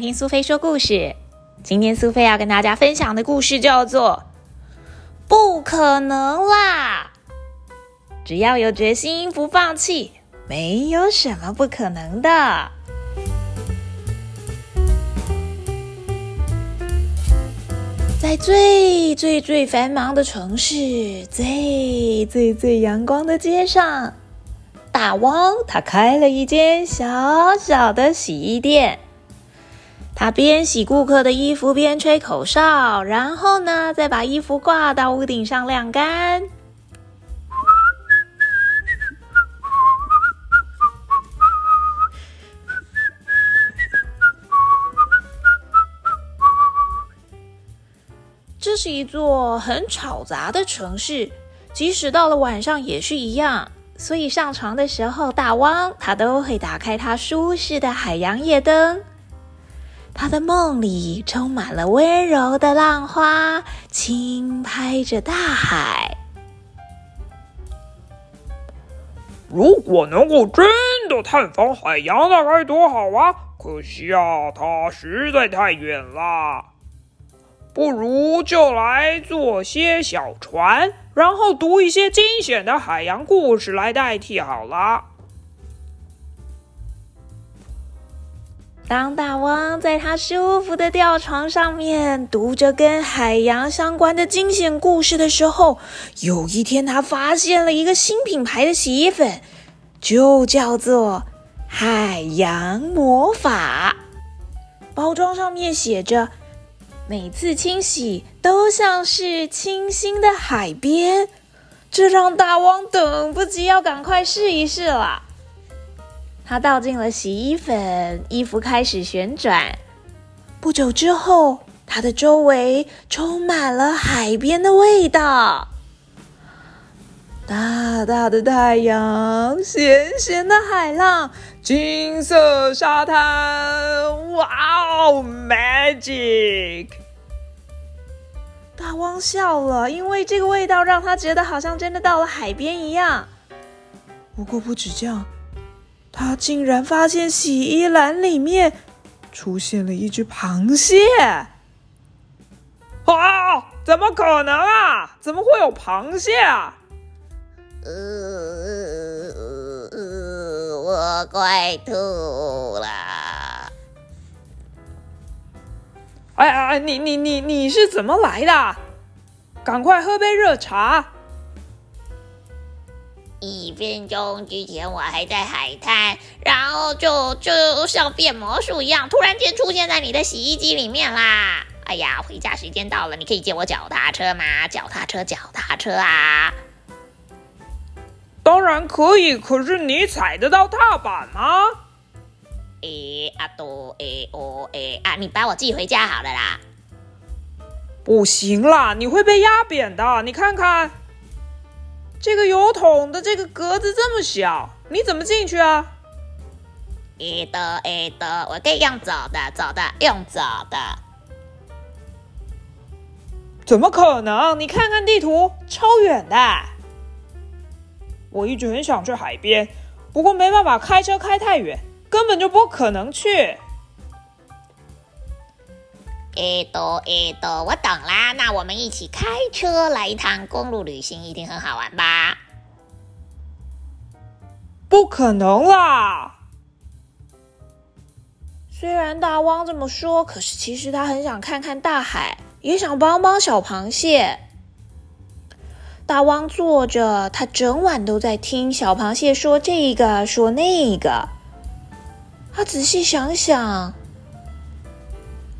听苏菲说故事。今天苏菲要跟大家分享的故事叫做《不可能啦》。只要有决心，不放弃，没有什么不可能的。在最最最繁忙的城市，最最最阳光的街上，大汪他开了一间小小的洗衣店。他边洗顾客的衣服边吹口哨，然后呢，再把衣服挂到屋顶上晾干。这是一座很吵杂的城市，即使到了晚上也是一样。所以上床的时候，大汪他都会打开他舒适的海洋夜灯。他的梦里充满了温柔的浪花，轻拍着大海。如果能够真的探访海洋，那该多好啊！可惜啊，它实在太远了。不如就来做些小船，然后读一些惊险的海洋故事来代替好了。当大汪在他舒服的吊床上面读着跟海洋相关的惊险故事的时候，有一天他发现了一个新品牌的洗衣粉，就叫做“海洋魔法”。包装上面写着：“每次清洗都像是清新的海边。”这让大汪等不及要赶快试一试了。他倒进了洗衣粉，衣服开始旋转。不久之后，它的周围充满了海边的味道。大大的太阳，咸咸的海浪，金色沙滩，哇哦，magic！大汪笑了，因为这个味道让他觉得好像真的到了海边一样。不过不止这样。他竟然发现洗衣篮里面出现了一只螃蟹！啊，怎么可能啊？怎么会有螃蟹啊？呃呃呃，我快吐了！哎哎，你你你你是怎么来的？赶快喝杯热茶。一分钟之前我还在海滩，然后就就像变魔术一样，突然间出现在你的洗衣机里面啦！哎呀，回家时间到了，你可以借我脚踏车吗？脚踏车，脚踏车啊！当然可以，可是你踩得到踏板吗？诶阿多诶哦诶啊！你把我寄回家好了啦！不行啦，你会被压扁的，你看看。这个油桶的这个格子这么小，你怎么进去啊？一的，一的，我可以用走的，走的，用走的。怎么可能？你看看地图，超远的。我一直很想去海边，不过没办法开车开太远，根本就不可能去。诶，多诶多，我懂啦。那我们一起开车来一趟公路旅行，一定很好玩吧？不可能啦！虽然大汪这么说，可是其实他很想看看大海，也想帮帮小螃蟹。大汪坐着，他整晚都在听小螃蟹说这个说那个。他仔细想想。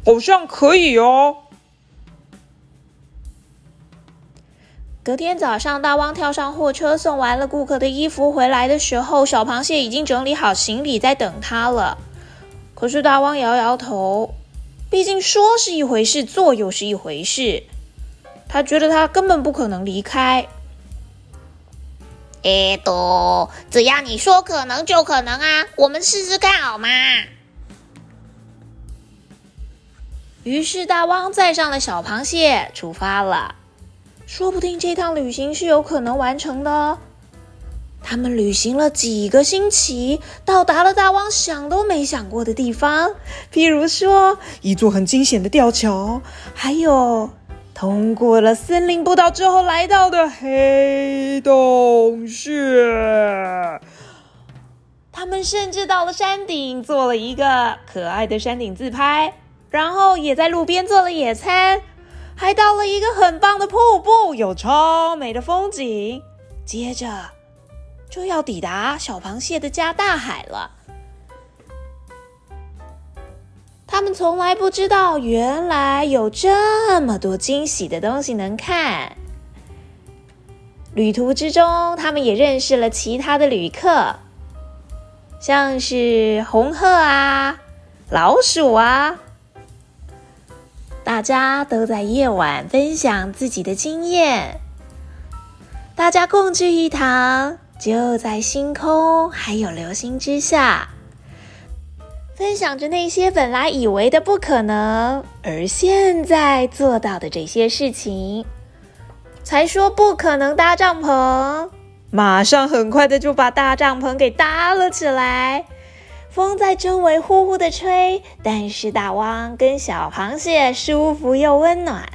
好像可以哦。隔天早上，大汪跳上货车，送完了顾客的衣服回来的时候，小螃蟹已经整理好行李在等他了。可是大汪摇摇头，毕竟说是一回事，做又是一回事。他觉得他根本不可能离开。哎，都，只要你说可能就可能啊，我们试试看好吗？于是大汪载上了小螃蟹，出发了。说不定这趟旅行是有可能完成的哦。他们旅行了几个星期，到达了大汪想都没想过的地方，譬如说一座很惊险的吊桥，还有通过了森林步道之后来到的黑洞穴。他们甚至到了山顶，做了一个可爱的山顶自拍，然后也在路边做了野餐，还到了一个很棒的瀑布，有超美的风景。接着。就要抵达小螃蟹的家大海了。他们从来不知道，原来有这么多惊喜的东西能看。旅途之中，他们也认识了其他的旅客，像是红鹤啊、老鼠啊。大家都在夜晚分享自己的经验，大家共聚一堂。就在星空还有流星之下，分享着那些本来以为的不可能，而现在做到的这些事情，才说不可能搭帐篷，马上很快的就把大帐篷给搭了起来。风在周围呼呼的吹，但是大汪跟小螃蟹舒服又温暖。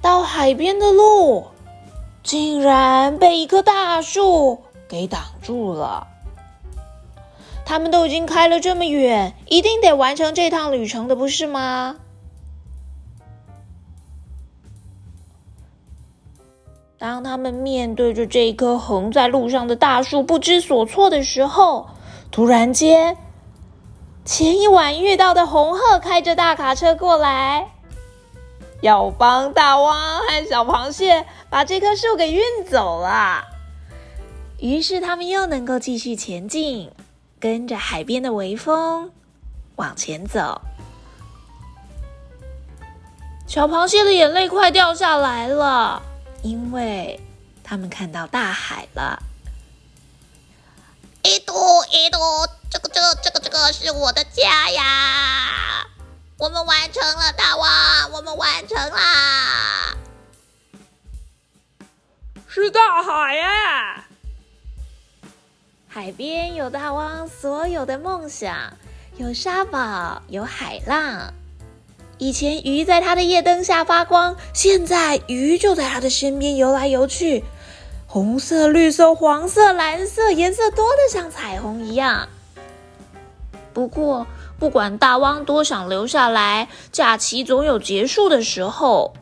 到海边的路。竟然被一棵大树给挡住了。他们都已经开了这么远，一定得完成这趟旅程的，不是吗？当他们面对着这棵横在路上的大树不知所措的时候，突然间，前一晚遇到的红鹤开着大卡车过来。要帮大汪和小螃蟹把这棵树给运走了，于是他们又能够继续前进，跟着海边的微风往前走。小螃蟹的眼泪快掉下来了，因为他们看到大海了。一度一度，这个这个这个这个是我的家呀！我们完成了，大王，我们完成啦！是大海耶！海边有大王所有的梦想，有沙堡，有海浪。以前鱼在它的夜灯下发光，现在鱼就在它的身边游来游去，红色、绿色、黄色、蓝色，颜色多的像彩虹一样。不过。不管大汪多想留下来，假期总有结束的时候。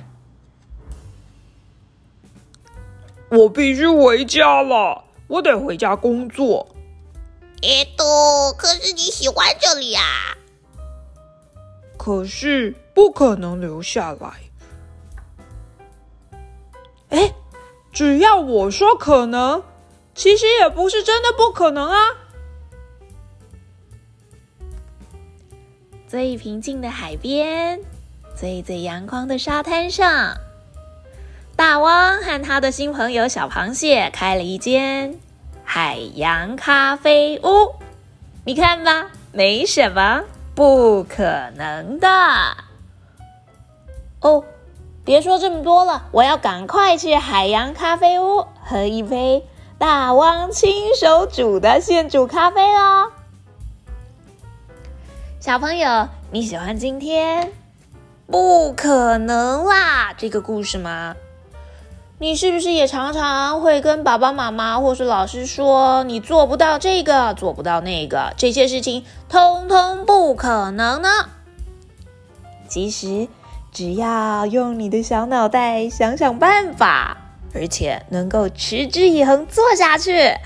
我必须回家了，我得回家工作。耶多，可是你喜欢这里啊？可是不可能留下来。哎，只要我说可能，其实也不是真的不可能啊。最平静的海边，最最阳光的沙滩上，大汪和他的新朋友小螃蟹开了一间海洋咖啡屋。你看吧，没什么不可能的。哦，别说这么多了，我要赶快去海洋咖啡屋喝一杯大汪亲手煮的现煮咖啡哦。小朋友，你喜欢今天不可能啦这个故事吗？你是不是也常常会跟爸爸妈妈或是老师说，你做不到这个，做不到那个，这些事情通通不可能呢？其实，只要用你的小脑袋想想办法，而且能够持之以恒做下去。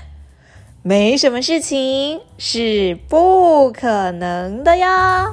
没什么事情是不可能的呀。